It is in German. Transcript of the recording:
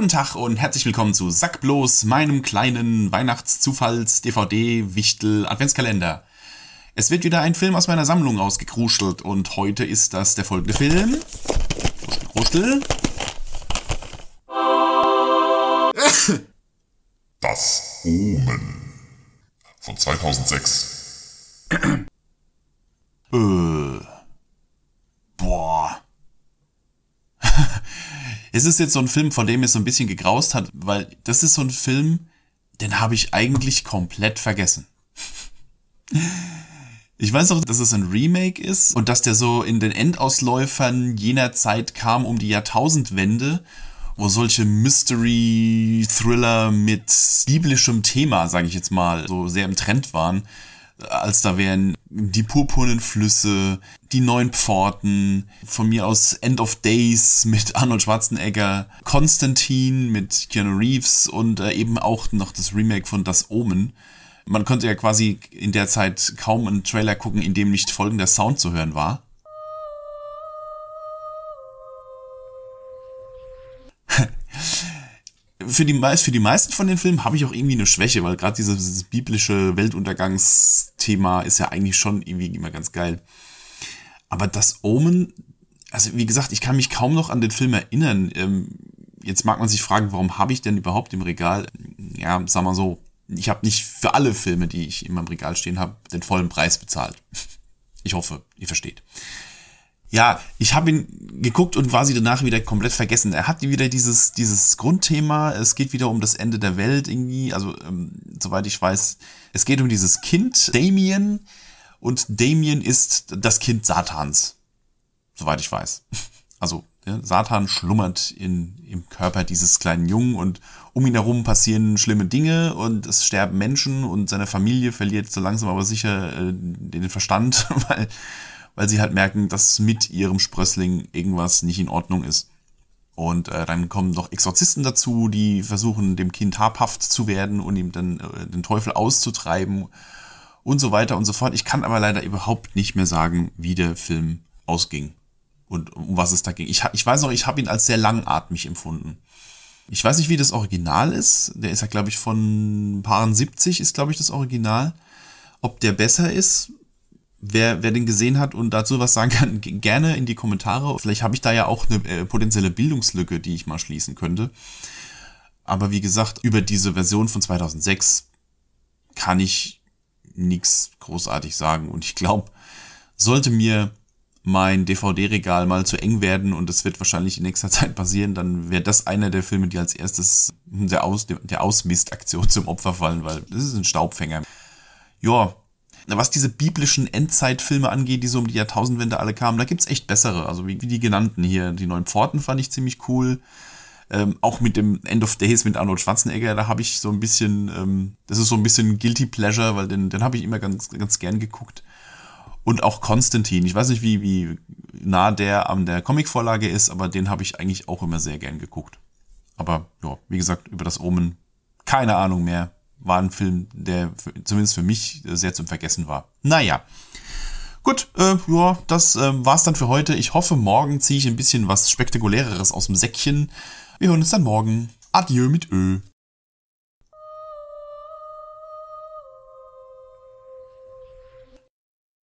Guten Tag und herzlich willkommen zu Sack bloß, meinem kleinen Weihnachtszufalls-DVD-Wichtel-Adventskalender. Es wird wieder ein Film aus meiner Sammlung ausgekruschelt und heute ist das der folgende Film. Kruschel, Das Omen von 2006. Äh. Es ist jetzt so ein Film, von dem es so ein bisschen gegraust hat, weil das ist so ein Film, den habe ich eigentlich komplett vergessen. Ich weiß auch, dass es ein Remake ist und dass der so in den Endausläufern jener Zeit kam um die Jahrtausendwende, wo solche Mystery-Thriller mit biblischem Thema, sage ich jetzt mal, so sehr im Trend waren als da wären die purpurnen Flüsse, die neuen Pforten, von mir aus End of Days mit Arnold Schwarzenegger, Konstantin mit Keanu Reeves und äh, eben auch noch das Remake von Das Omen. Man konnte ja quasi in der Zeit kaum einen Trailer gucken, in dem nicht folgender Sound zu hören war. Für die, für die meisten von den Filmen habe ich auch irgendwie eine Schwäche, weil gerade dieses, dieses biblische Weltuntergangsthema ist ja eigentlich schon irgendwie immer ganz geil. Aber das Omen, also wie gesagt, ich kann mich kaum noch an den Film erinnern. Ähm, jetzt mag man sich fragen, warum habe ich denn überhaupt im Regal, ja, sag mal so, ich habe nicht für alle Filme, die ich in meinem Regal stehen habe, den vollen Preis bezahlt. Ich hoffe, ihr versteht. Ja, ich habe ihn geguckt und sie danach wieder komplett vergessen. Er hat wieder dieses, dieses Grundthema, es geht wieder um das Ende der Welt irgendwie, also ähm, soweit ich weiß, es geht um dieses Kind, Damien, und Damien ist das Kind Satans, soweit ich weiß. Also ja, Satan schlummert in, im Körper dieses kleinen Jungen und um ihn herum passieren schlimme Dinge und es sterben Menschen und seine Familie verliert so langsam aber sicher äh, den Verstand, weil weil sie halt merken, dass mit ihrem Sprössling irgendwas nicht in Ordnung ist. Und äh, dann kommen noch Exorzisten dazu, die versuchen, dem Kind habhaft zu werden und ihm dann äh, den Teufel auszutreiben und so weiter und so fort. Ich kann aber leider überhaupt nicht mehr sagen, wie der Film ausging und um was es da ging. Ich, ich weiß noch, ich habe ihn als sehr langatmig empfunden. Ich weiß nicht, wie das Original ist. Der ist ja, glaube ich, von Paaren 70 ist, glaube ich, das Original. Ob der besser ist, wer, wer den gesehen hat und dazu was sagen kann, gerne in die Kommentare. Vielleicht habe ich da ja auch eine äh, potenzielle Bildungslücke, die ich mal schließen könnte. Aber wie gesagt, über diese Version von 2006 kann ich nichts großartig sagen. Und ich glaube, sollte mir mein DVD-Regal mal zu eng werden und es wird wahrscheinlich in nächster Zeit passieren, dann wäre das einer der Filme, die als erstes der, Aus, der Ausmistaktion zum Opfer fallen, weil das ist ein Staubfänger. Ja, was diese biblischen Endzeitfilme angeht, die so um die Jahrtausendwende alle kamen, da gibt's echt bessere. Also wie, wie die genannten hier. Die neuen Pforten fand ich ziemlich cool. Ähm, auch mit dem End of Days mit Arnold Schwarzenegger, da habe ich so ein bisschen, ähm, das ist so ein bisschen Guilty Pleasure, weil den, den habe ich immer ganz, ganz gern geguckt. Und auch Konstantin. Ich weiß nicht, wie, wie nah der an der Comicvorlage ist, aber den habe ich eigentlich auch immer sehr gern geguckt. Aber ja, wie gesagt, über das Omen keine Ahnung mehr war ein Film, der zumindest für mich sehr zum Vergessen war. Naja. Gut, äh, ja, das äh, war's dann für heute. Ich hoffe, morgen ziehe ich ein bisschen was Spektakuläreres aus dem Säckchen. Wir hören uns dann morgen. Adieu mit Ö.